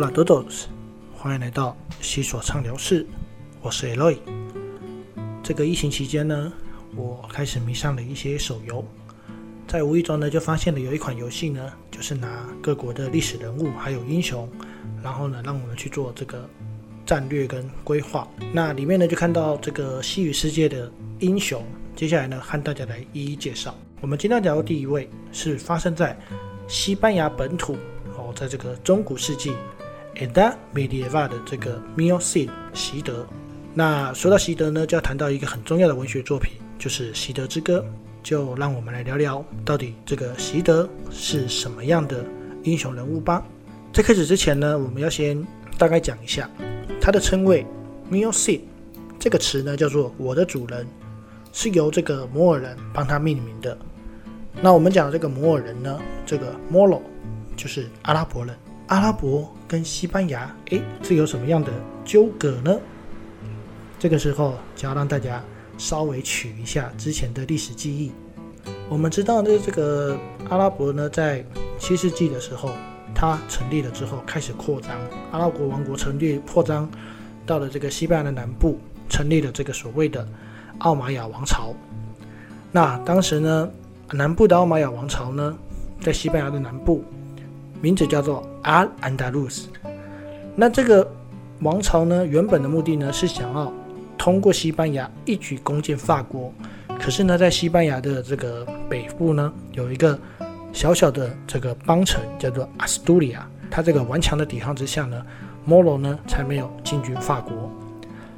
Hola todos，欢迎来到西索畅聊室，我是 Eloy。这个疫情期间呢，我开始迷上了一些手游，在无意中呢就发现了有一款游戏呢，就是拿各国的历史人物还有英雄，然后呢让我们去做这个战略跟规划。那里面呢就看到这个西语世界的英雄，接下来呢和大家来一一介绍。我们今天讲的第一位是发生在西班牙本土哦。在这个中古世纪 Anda Medieval 的这个 Mio Cid 习德，那说到习德呢，就要谈到一个很重要的文学作品，就是《习德之歌》。就让我们来聊聊，到底这个习德是什么样的英雄人物吧。在开始之前呢，我们要先大概讲一下他的称谓 Mio Cid 这个词呢，叫做“我的主人”，是由这个摩尔人帮他命名的。那我们讲的这个摩尔人呢，这个 Moro。就是阿拉伯人，阿拉伯跟西班牙，诶，是有什么样的纠葛呢？这个时候就要让大家稍微取一下之前的历史记忆。我们知道呢这个阿拉伯呢，在七世纪的时候，它成立了之后开始扩张，阿拉伯王国成立扩张到了这个西班牙的南部，成立了这个所谓的奥马亚王朝。那当时呢，南部的奥马亚王朝呢，在西班牙的南部。名字叫做阿安达鲁斯。那这个王朝呢，原本的目的呢是想要通过西班牙一举攻进法国。可是呢，在西班牙的这个北部呢，有一个小小的这个邦城叫做阿斯都里亚。它这个顽强的抵抗之下呢，摩罗呢才没有进军法国。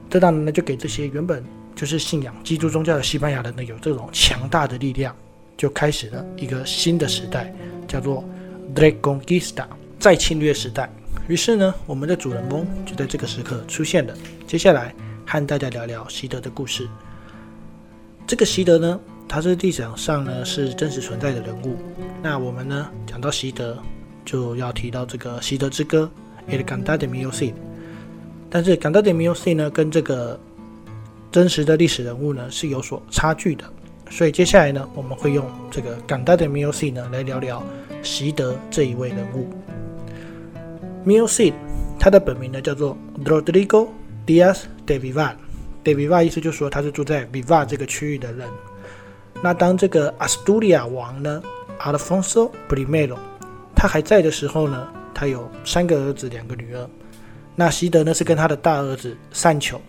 这当然呢，就给这些原本就是信仰基督宗教的西班牙人呢，有这种强大的力量，就开始了一个新的时代，叫做。Dragonista 在侵略时代，于是呢，我们的主人公就在这个时刻出现了。接下来和大家聊聊习德的故事。这个习德呢，他是历史上呢是真实存在的人物。那我们呢讲到习德，就要提到这个习德之歌《El Cantar de Mio Cid》。但是《Cantar de Mio Cid》呢，跟这个真实的历史人物呢是有所差距的。所以接下来呢，我们会用这个《港大的 Miozi》呢来聊聊。习德这一位人物，Mio Cid，他的本名呢叫做 Rodrigo Diaz de Vivar。de Vivar 意思就是说他是住在 Vivar 这个区域的人。那当这个 Asturia 王呢，Alfonso Primero，他还在的时候呢，他有三个儿子，两个女儿。那习德呢是跟他的大儿子善丘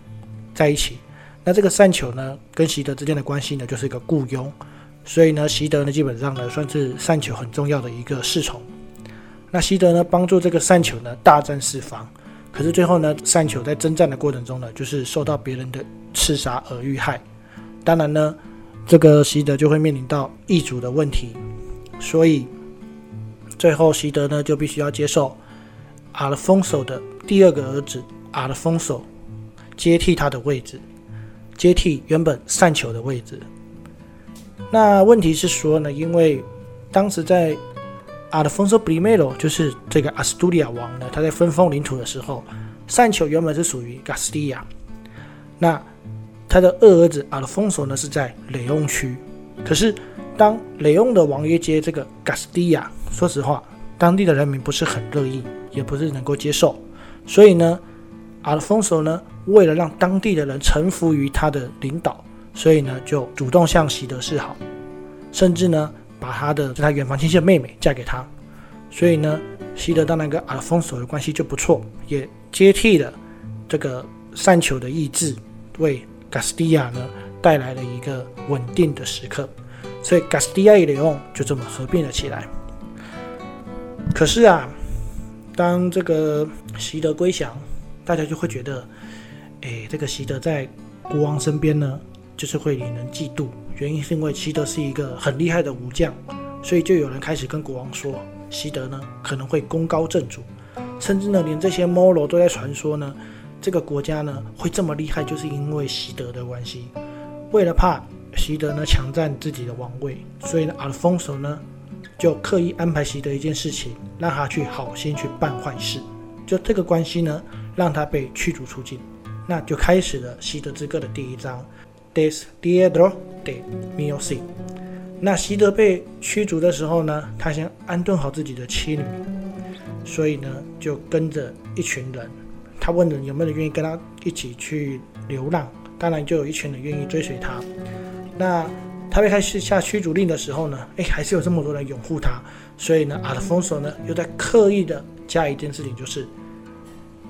在一起。那这个善丘呢，跟习德之间的关系呢，就是一个雇佣。所以呢，习德呢基本上呢算是善球很重要的一个侍从。那习德呢帮助这个善球呢大战四方，可是最后呢善球在征战的过程中呢就是受到别人的刺杀而遇害。当然呢，这个习德就会面临到异族的问题，所以最后习德呢就必须要接受阿尔丰索的第二个儿子阿尔丰索接替他的位置，接替原本善球的位置。那问题是说呢，因为当时在阿德丰索布里梅罗，就是这个阿斯图利亚王呢，他在分封领土的时候，善丘原本是属于加斯蒂亚，那他的二儿子阿德丰索呢是在雷翁区，可是当雷翁的王爷接这个加斯蒂亚，说实话，当地的人民不是很乐意，也不是能够接受，所以呢，阿德丰索呢，为了让当地的人臣服于他的领导。所以呢，就主动向习德示好，甚至呢，把他的他远房亲戚的妹妹嫁给他。所以呢，西德当然跟阿尔丰索的关系就不错，也接替了这个善求的意志，为加斯蒂亚呢带来了一个稳定的时刻。所以加斯蒂亚与雷翁就这么合并了起来。可是啊，当这个习德归降，大家就会觉得，哎，这个习德在国王身边呢。就是会引人嫉妒，原因是因为西德是一个很厉害的武将，所以就有人开始跟国王说，西德呢可能会功高震主，甚至呢连这些摩罗都在传说呢，这个国家呢会这么厉害，就是因为西德的关系。为了怕西德呢强占自己的王位，所以呢阿尔丰索呢就刻意安排西德一件事情，让他去好心去办坏事。就这个关系呢，让他被驱逐出境，那就开始了西德之歌的第一章。Des Diedro de m i o s i。那习德被驱逐的时候呢，他先安顿好自己的妻女，所以呢，就跟着一群人，他问人有没有人愿意跟他一起去流浪，当然就有一群人愿意追随他。那他被开始下驱逐令的时候呢，哎，还是有这么多人拥护他，所以呢，阿尔丰索呢又在刻意的加一件事情，就是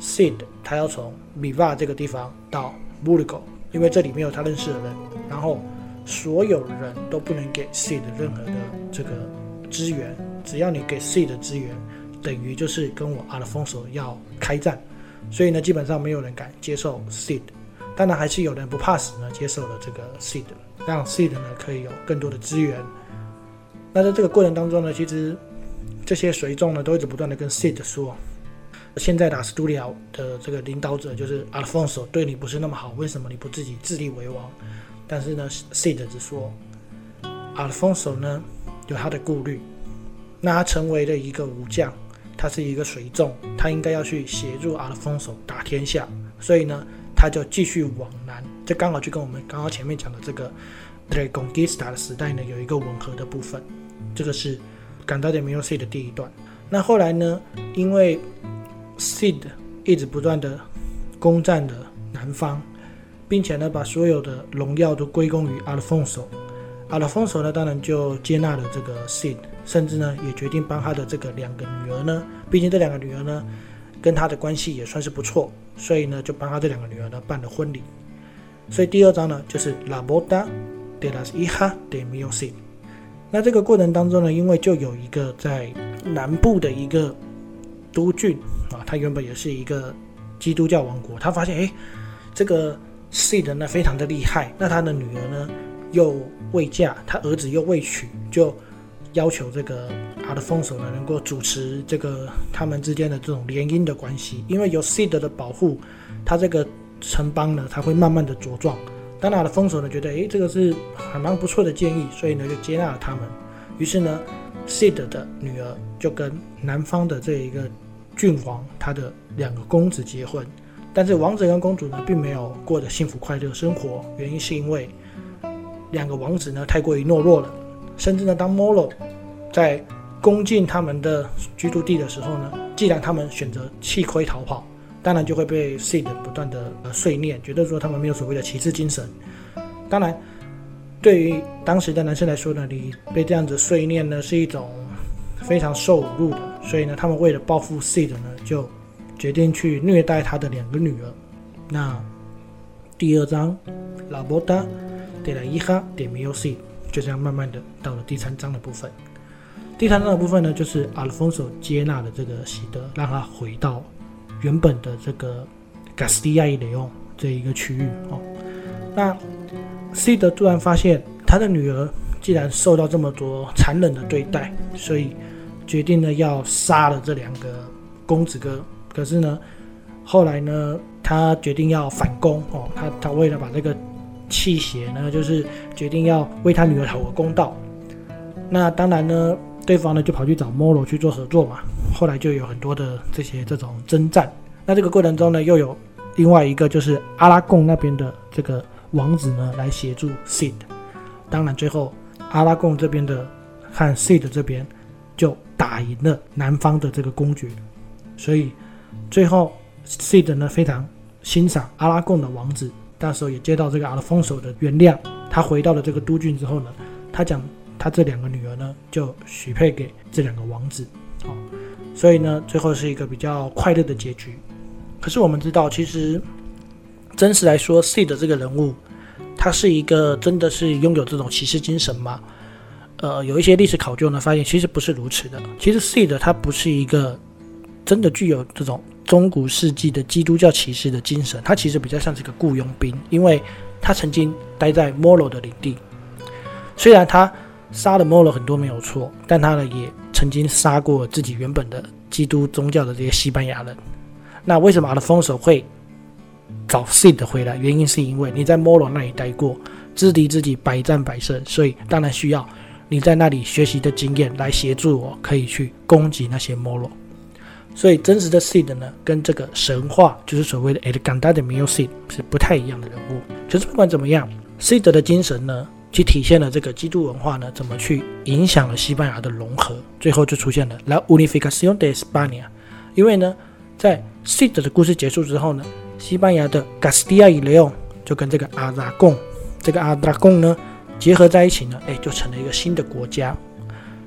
Sid 他要从米瓦这个地方到 b u l i g o 因为这里没有他认识的人，然后所有人都不能给 Sid 任何的这个资源，只要你给 Sid 的资源，等于就是跟我阿尔丰索要开战，所以呢，基本上没有人敢接受 Sid。当然还是有人不怕死呢，接受了这个 seed，让 seed 呢可以有更多的资源。那在这个过程当中呢，其实这些随众呢都一直不断的跟 seed 说，现在打 studio 的这个领导者就是 Alfonso，对你不是那么好，为什么你不自己自立为王？但是呢，seed 只说，Alfonso 呢有他的顾虑，那他成为了一个武将，他是一个随众，他应该要去协助 Alfonso 打天下，所以呢。他就继续往南，这刚好就跟我们刚刚前面讲的这个 Dragonista 的时代呢有一个吻合的部分。这个是赶到的 m u s i 的第一段。那后来呢，因为 Sid 一直不断的攻占的南方，并且呢把所有的荣耀都归功于 Alfonso。Alfonso 呢当然就接纳了这个 Sid，甚至呢也决定帮他的这个两个女儿呢，毕竟这两个女儿呢。跟他的关系也算是不错，所以呢，就帮他这两个女儿呢办了婚礼。所以第二章呢，就是 La boda de las hijas de m i o s i 那这个过程当中呢，因为就有一个在南部的一个都郡他原本也是一个基督教王国，他发现哎，这个 Sid 呢非常的厉害，那他的女儿呢又未嫁，他儿子又未娶，就要求这个。他的封守呢，能够主持这个他们之间的这种联姻的关系，因为有 Sid 的保护，他这个城邦呢，他会慢慢的茁壮。当他的封守呢，觉得诶，这个是还蛮不错的建议，所以呢就接纳了他们。于是呢，Sid 的女儿就跟南方的这一个郡王他的两个公子结婚，但是王子跟公主呢，并没有过得幸福快乐生活，原因是因为两个王子呢太过于懦弱了，甚至呢当 Molo 在攻进他们的居住地的时候呢，既然他们选择弃盔逃跑，当然就会被 Sid 不断的呃碎念，觉得说他们没有所谓的骑士精神。当然，对于当时的男生来说呢，你被这样子碎念呢是一种非常受辱的。所以呢，他们为了报复 Sid 呢，就决定去虐待他的两个女儿。那第二章，La boda de la hija de m i o s i 就这样慢慢的到了第三章的部分。第三章的部分呢，就是阿尔丰索接纳了这个喜德，让他回到原本的这个加斯蒂亚伊雷翁这一个区域哦。那西德突然发现他的女儿既然受到这么多残忍的对待，所以决定呢要杀了这两个公子哥。可是呢，后来呢，他决定要反攻哦，他他为了把这个气血呢，就是决定要为他女儿讨个公道。那当然呢。对方呢就跑去找摩罗去做合作嘛，后来就有很多的这些这种征战。那这个过程中呢，又有另外一个就是阿拉贡那边的这个王子呢来协助 Sid。当然最后阿拉贡这边的和 Sid 这边就打赢了南方的这个公爵，所以最后 Sid 呢非常欣赏阿拉贡的王子，那时候也接到这个阿拉丰手的原谅。他回到了这个都郡之后呢，他讲。他这两个女儿呢，就许配给这两个王子，哦，所以呢，最后是一个比较快乐的结局。可是我们知道，其实真实来说，C 的这个人物，他是一个真的是拥有这种骑士精神吗？呃，有一些历史考究呢，发现其实不是如此的。其实 C 的他不是一个真的具有这种中古世纪的基督教骑士的精神，他其实比较像是个雇佣兵，因为他曾经待在摩罗的领地，虽然他。杀了摩罗很多没有错，但他呢也曾经杀过自己原本的基督宗教的这些西班牙人。那为什么阿的丰手会找 Sid 回来？原因是因为你在摩罗那里待过，知敌知己，百战百胜，所以当然需要你在那里学习的经验来协助我，可以去攻击那些摩罗。所以真实的 Sid 呢，跟这个神话就是所谓的 El Ganda de Mio Sid 是不太一样的人物。就是不管怎么样，Sid 的精神呢？去体现了这个基督文化呢，怎么去影响了西班牙的融合，最后就出现了 La Unificación de España。因为呢，在 Cid 的故事结束之后呢，西班牙的 Castilla y León 就跟这个阿拉贡，这个阿拉贡呢结合在一起呢，哎，就成了一个新的国家，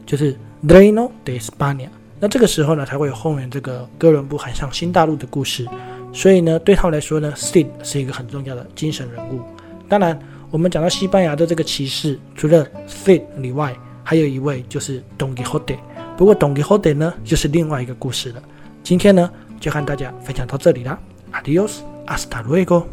就是 Reino de España。那这个时候呢，才会有后面这个哥伦布海上新大陆的故事。所以呢，对他来说呢，Cid 是一个很重要的精神人物。当然，我们讲到西班牙的这个骑士，除了 Cid 以外，还有一位就是 Don Quixote。不过 Don Quixote 呢，就是另外一个故事了。今天呢，就和大家分享到这里啦。Adios，hasta luego。